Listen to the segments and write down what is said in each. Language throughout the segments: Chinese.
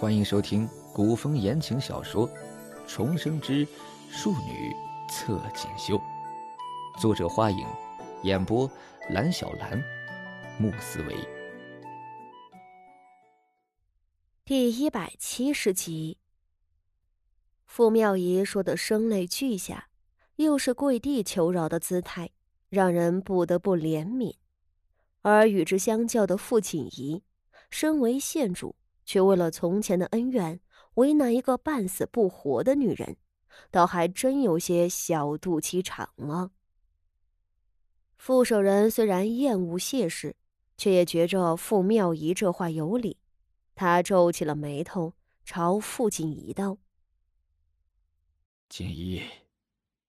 欢迎收听古风言情小说《重生之庶女侧锦绣》，作者：花影，演播：蓝小兰、穆思维。第一百七十集，傅妙仪说的声泪俱下，又是跪地求饶的姿态，让人不得不怜悯。而与之相较的傅锦仪，身为县主。却为了从前的恩怨，为难一个半死不活的女人，倒还真有些小肚鸡肠了。傅守仁虽然厌恶谢氏，却也觉着傅妙仪这话有理。他皱起了眉头，朝傅锦仪道：“锦仪，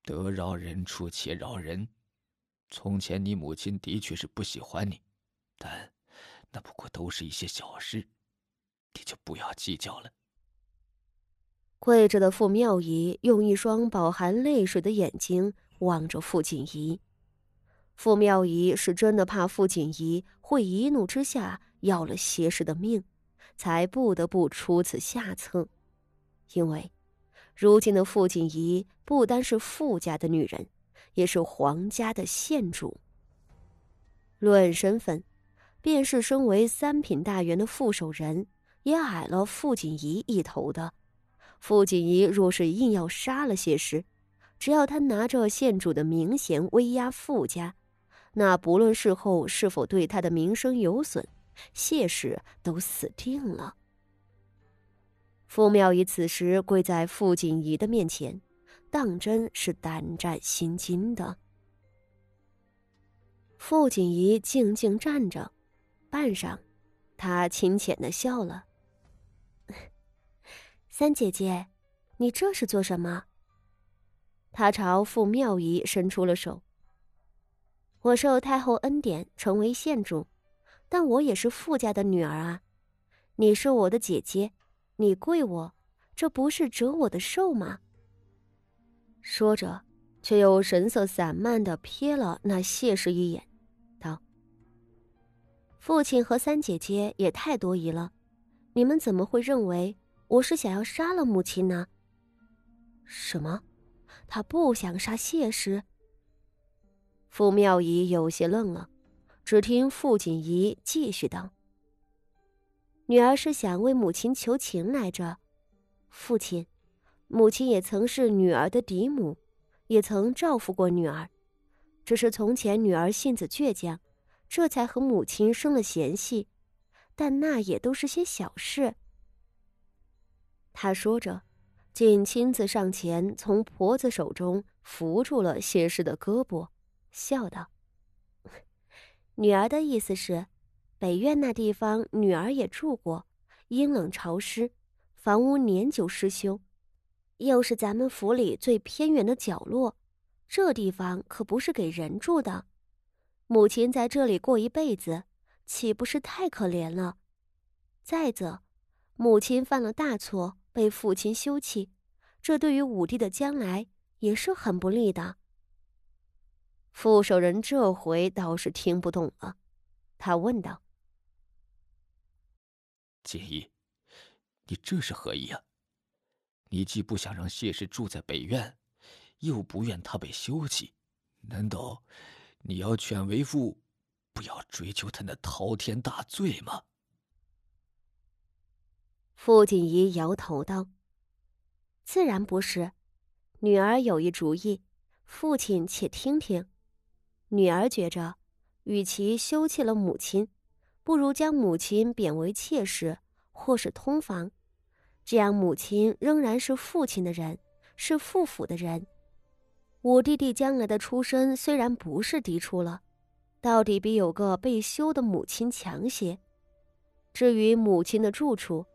得饶人处且饶人。从前你母亲的确是不喜欢你，但那不过都是一些小事。”你就不要计较了。跪着的傅妙仪用一双饱含泪水的眼睛望着傅锦仪。傅妙仪是真的怕傅锦仪会一怒之下要了邪氏的命，才不得不出此下策。因为，如今的傅锦仪不单是傅家的女人，也是皇家的县主。论身份，便是身为三品大员的副手人。也矮了傅锦仪一头的。傅锦仪若是硬要杀了谢氏，只要他拿着县主的名衔威压傅家，那不论事后是否对他的名声有损，谢氏都死定了。傅妙仪此时跪在傅锦仪的面前，当真是胆战心惊的。傅锦仪静静站着，半晌，他轻浅的笑了。三姐姐，你这是做什么？他朝傅妙仪伸出了手。我受太后恩典，成为县主，但我也是傅家的女儿啊。你是我的姐姐，你跪我，这不是折我的寿吗？说着，却又神色散漫的瞥了那谢氏一眼，道：“父亲和三姐姐也太多疑了，你们怎么会认为？”我是想要杀了母亲呢。什么？他不想杀谢氏？傅妙仪有些愣了，只听傅锦仪继续道：“女儿是想为母亲求情来着。父亲，母亲也曾是女儿的嫡母，也曾照拂过女儿，只是从前女儿性子倔强，这才和母亲生了嫌隙。但那也都是些小事。”他说着，竟亲自上前，从婆子手中扶住了谢氏的胳膊，笑道：“ 女儿的意思是，北院那地方女儿也住过，阴冷潮湿，房屋年久失修，又是咱们府里最偏远的角落，这地方可不是给人住的。母亲在这里过一辈子，岂不是太可怜了？再者，母亲犯了大错。”被父亲休弃，这对于武帝的将来也是很不利的。傅守仁这回倒是听不懂了，他问道：“锦衣，你这是何意啊？你既不想让谢氏住在北院，又不愿他被休弃，难道你要劝为父不要追究他那滔天大罪吗？”傅锦仪摇头道：“自然不是，女儿有一主意，父亲且听听。女儿觉着，与其休弃了母亲，不如将母亲贬为妾室，或是通房，这样母亲仍然是父亲的人，是父府的人。五弟弟将来的出身虽然不是嫡出了，到底比有个被休的母亲强些。至于母亲的住处，”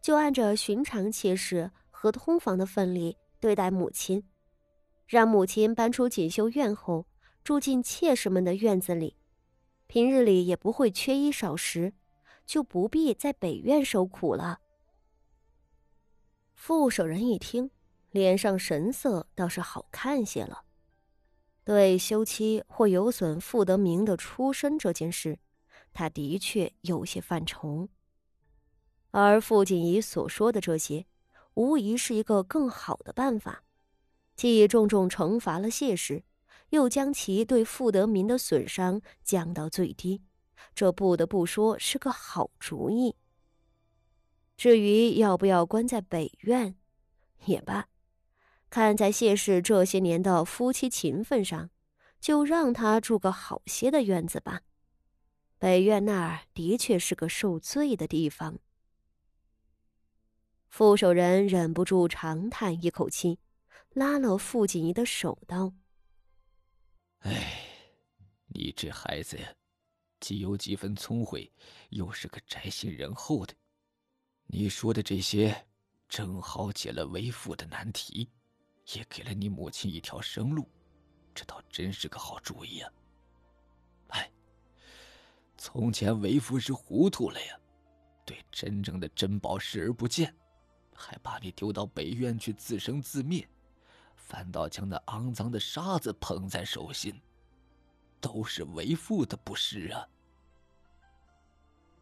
就按着寻常妾室和通房的份例对待母亲，让母亲搬出锦绣院后住进妾室们的院子里，平日里也不会缺衣少食，就不必在北院受苦了。副手人一听，脸上神色倒是好看些了。对休妻或有损傅德明的出身这件事，他的确有些犯愁。而傅锦仪所说的这些，无疑是一个更好的办法，既重重惩罚了谢氏，又将其对傅德明的损伤降到最低，这不得不说是个好主意。至于要不要关在北院，也罢，看在谢氏这些年的夫妻情分上，就让他住个好些的院子吧。北院那儿的确是个受罪的地方。傅守仁忍不住长叹一口气，拉了傅锦仪的手道：“哎，你这孩子呀，既有几分聪慧，又是个宅心仁厚的。你说的这些，正好解了为父的难题，也给了你母亲一条生路，这倒真是个好主意啊。哎，从前为父是糊涂了呀，对真正的珍宝视而不见。”还把你丢到北院去自生自灭，反倒将那肮脏的沙子捧在手心，都是为父的不是啊！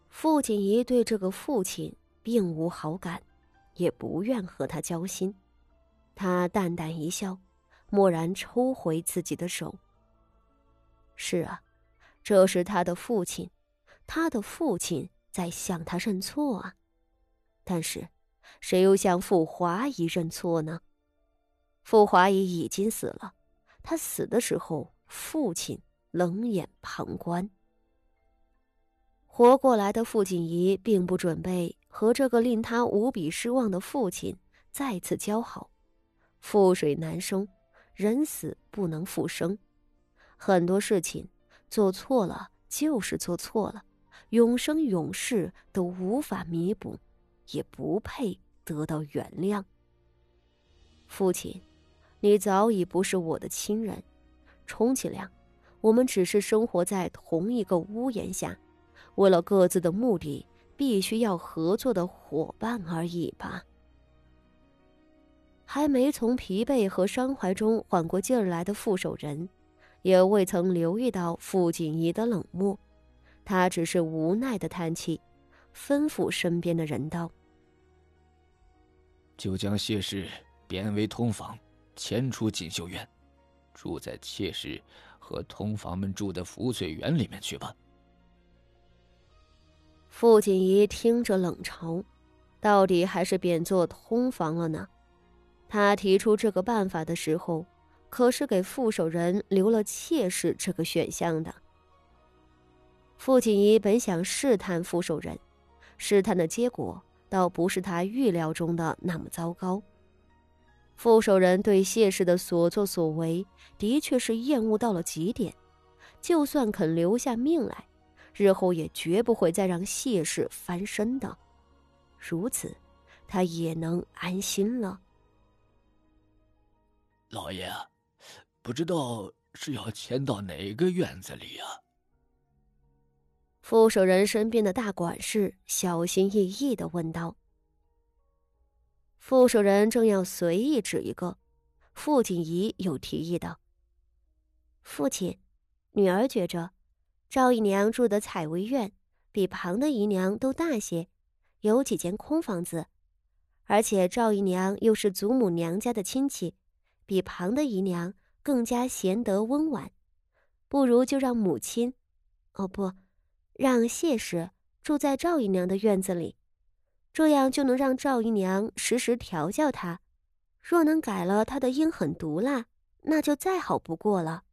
傅锦仪对这个父亲并无好感，也不愿和他交心。他淡淡一笑，蓦然抽回自己的手。是啊，这是他的父亲，他的父亲在向他认错啊！但是。谁又向傅华仪认错呢？傅华仪已经死了，他死的时候，父亲冷眼旁观。活过来的傅锦仪并不准备和这个令他无比失望的父亲再次交好。覆水难收，人死不能复生，很多事情做错了就是做错了，永生永世都无法弥补。也不配得到原谅。父亲，你早已不是我的亲人，充其量，我们只是生活在同一个屋檐下，为了各自的目的必须要合作的伙伴而已吧。还没从疲惫和伤怀中缓过劲儿来的傅守仁，也未曾留意到傅锦仪的冷漠，他只是无奈的叹气，吩咐身边的人道。就将谢氏贬为通房，迁出锦绣院，住在妾室和通房们住的福翠园里面去吧。傅锦仪听着冷嘲，到底还是贬做通房了呢？他提出这个办法的时候，可是给傅守仁留了妾室这个选项的。傅锦仪本想试探傅守仁，试探的结果。倒不是他预料中的那么糟糕。傅守仁对谢氏的所作所为，的确是厌恶到了极点。就算肯留下命来，日后也绝不会再让谢氏翻身的。如此，他也能安心了。老爷，不知道是要迁到哪个院子里啊？傅守仁身边的大管事小心翼翼的问道。傅守仁正要随意指一个，傅锦仪又提议道：“父亲，女儿觉着，赵姨娘住的采薇院比旁的姨娘都大些，有几间空房子，而且赵姨娘又是祖母娘家的亲戚，比旁的姨娘更加贤德温婉，不如就让母亲，哦不。”让谢氏住在赵姨娘的院子里，这样就能让赵姨娘时时调教她。若能改了她的阴狠毒辣，那就再好不过了。